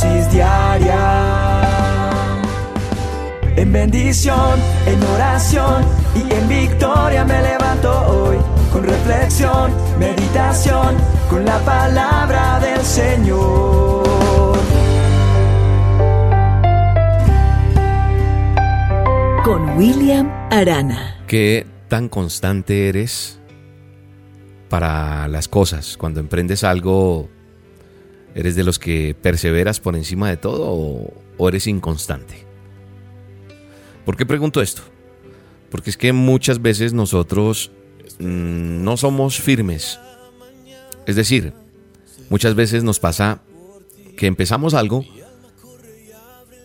dosis diaria. En bendición, en oración y en victoria me levanto hoy. Con reflexión, meditación, con la palabra del Señor. Con William Arana. ¿Qué tan constante eres para las cosas? Cuando emprendes algo, ¿eres de los que perseveras por encima de todo o, eres inconstante? ¿Por qué pregunto esto? Porque es que muchas veces nosotros mm, no somos firmes. Es decir, muchas veces nos pasa que empezamos algo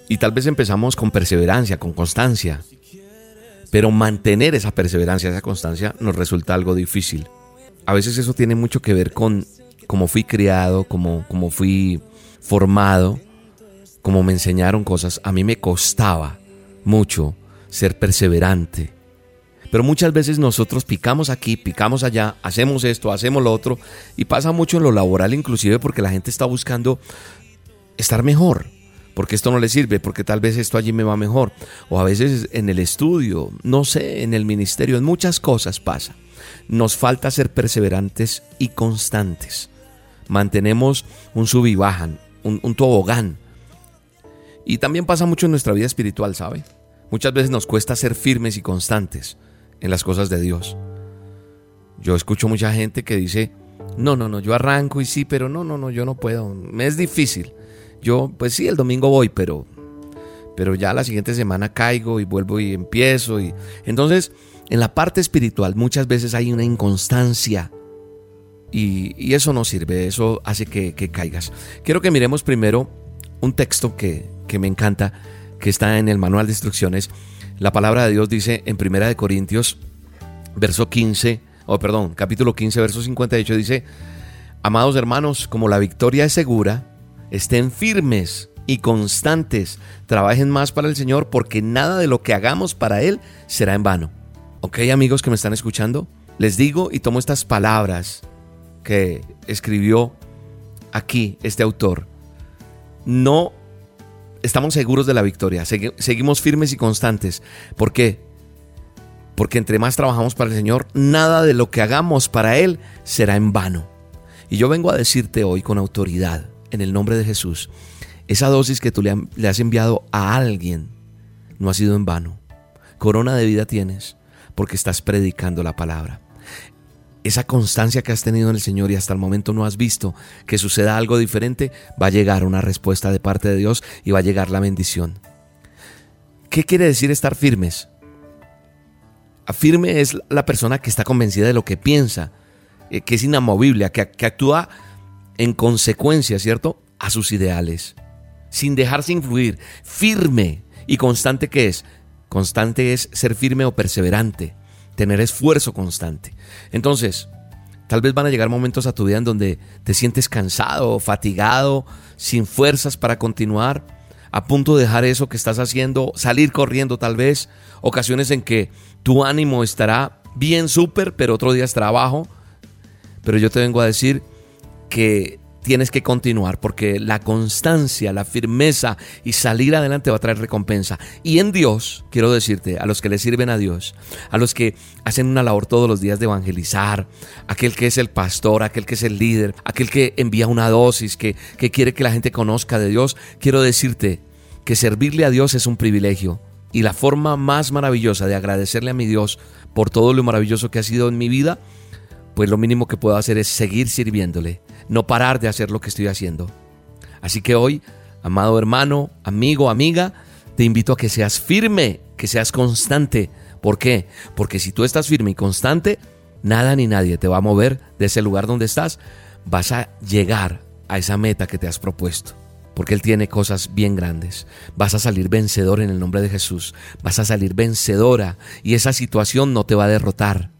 y tal vez empezamos con perseverancia, con constancia, pero mantener esa perseverancia, esa constancia nos resulta algo difícil. A veces eso tiene mucho que ver con cómo fui criado, cómo, cómo fui formado, cómo me enseñaron cosas. A mí me costaba mucho ser perseverante. Pero muchas veces nosotros picamos aquí, picamos allá, hacemos esto, hacemos lo otro, y pasa mucho en lo laboral inclusive porque la gente está buscando estar mejor, porque esto no le sirve, porque tal vez esto allí me va mejor, o a veces en el estudio, no sé, en el ministerio, en muchas cosas pasa. Nos falta ser perseverantes y constantes. Mantenemos un sub y bajan, un, tobogán. Y también pasa mucho en nuestra vida espiritual, ¿sabe? Muchas veces nos cuesta ser firmes y constantes en las cosas de Dios. Yo escucho mucha gente que dice, no, no, no, yo arranco y sí, pero no, no, no, yo no puedo, me es difícil. Yo, pues sí, el domingo voy, pero, pero ya la siguiente semana caigo y vuelvo y empiezo. Y... Entonces, en la parte espiritual muchas veces hay una inconstancia y, eso no sirve, eso hace que, que, caigas. Quiero que miremos primero un texto que, que me encanta que está en el manual de instrucciones, la palabra de Dios dice en Primera de Corintios, verso 15, o perdón, capítulo 15, verso 58, dice, Amados hermanos, como la victoria es segura, estén firmes y constantes, trabajen más para el Señor, porque nada de lo que hagamos para Él será en vano. Ok, amigos que me están escuchando, les digo y tomo estas palabras que escribió aquí este autor. No estamos seguros de la victoria, seguimos firmes y constantes. ¿Por qué? Porque entre más trabajamos para el Señor, nada de lo que hagamos para Él será en vano. Y yo vengo a decirte hoy con autoridad, en el nombre de Jesús, esa dosis que tú le, has enviado a alguien no ha sido en vano. Corona de vida tienes porque estás predicando la palabra esa constancia que has tenido en el Señor y hasta el momento no has visto que suceda algo diferente, va a llegar una respuesta de parte de Dios y va a llegar la bendición. ¿Qué quiere decir estar firmes? Firme es la persona que está convencida de lo que piensa, eh, que es inamovible, que, que actúa en consecuencia, ¿cierto? A sus ideales, sin dejarse influir, firme y constante que es. Constante es ser firme o perseverante tener esfuerzo constante. Entonces, tal vez van a llegar momentos a tu vida en donde te sientes cansado, fatigado, sin fuerzas para continuar, a punto de dejar eso que estás haciendo, salir corriendo tal vez, ocasiones en que tu ánimo estará bien súper, pero otro día es trabajo. Pero yo te vengo a decir que tienes que continuar porque la constancia, la firmeza y salir adelante va a traer recompensa. Y en Dios, quiero decirte, a los que le sirven a Dios, a los que hacen una labor todos los días de evangelizar, aquel que es el pastor, aquel que es el líder, aquel que envía una dosis, que, que quiere que la gente conozca de Dios, quiero decirte que servirle a Dios es un privilegio. Y la forma más maravillosa de agradecerle a mi Dios por todo lo maravilloso que ha sido en mi vida, pues lo mínimo que puedo hacer es seguir sirviéndole no parar de hacer lo que estoy haciendo. Así que hoy, amado hermano, amigo, amiga, te invito a que seas firme, que seas constante. ¿Por qué? Porque si tú estás firme y constante, nada ni nadie te va a mover de ese lugar donde estás. Vas a llegar a esa meta que te has propuesto. Porque Él tiene cosas bien grandes. Vas a salir vencedor en el nombre de Jesús. Vas a salir vencedora y esa situación no te va a derrotar.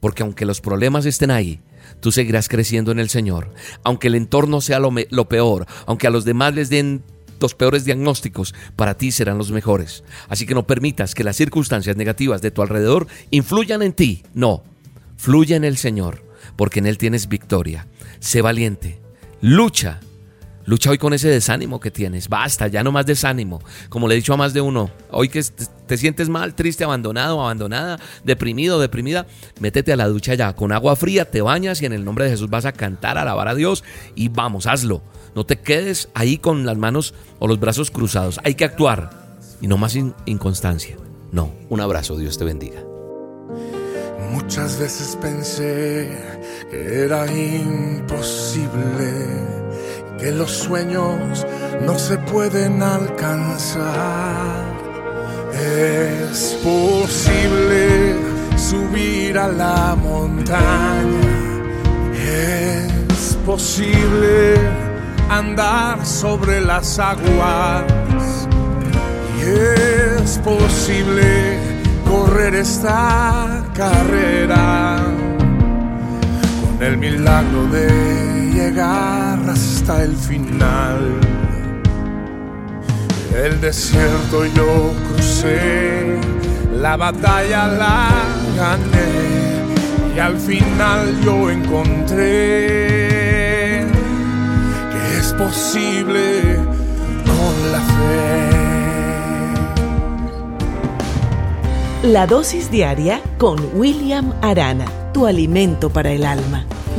Porque aunque los problemas estén ahí, tú seguirás creciendo en el Señor. Aunque el entorno sea lo, peor, aunque a los demás les den los peores diagnósticos, para ti serán los mejores. Así que no permitas que las circunstancias negativas de tu alrededor influyan en ti. No, fluye en el Señor, porque en Él tienes victoria. Sé valiente, lucha, Lucha hoy con ese desánimo que tienes. Basta, ya no más desánimo. Como le he dicho a más de uno, hoy que te sientes mal, triste, abandonado, abandonada, deprimido, deprimida, métete a la ducha ya. Con agua fría te bañas y en el nombre de Jesús vas a cantar, alabar a Dios y vamos, hazlo. No te quedes ahí con las manos o los brazos cruzados. Hay que actuar y no más inconstancia. No, un abrazo, Dios te bendiga. Muchas veces pensé que era imposible que los sueños no se pueden alcanzar. Es posible subir a la montaña, es posible andar sobre las aguas y es posible correr esta carrera con el milagro de llegar hasta el final. El desierto yo crucé, la batalla la gané y al final yo encontré que es posible con la fe. La dosis diaria con William Arana, tu alimento para el alma.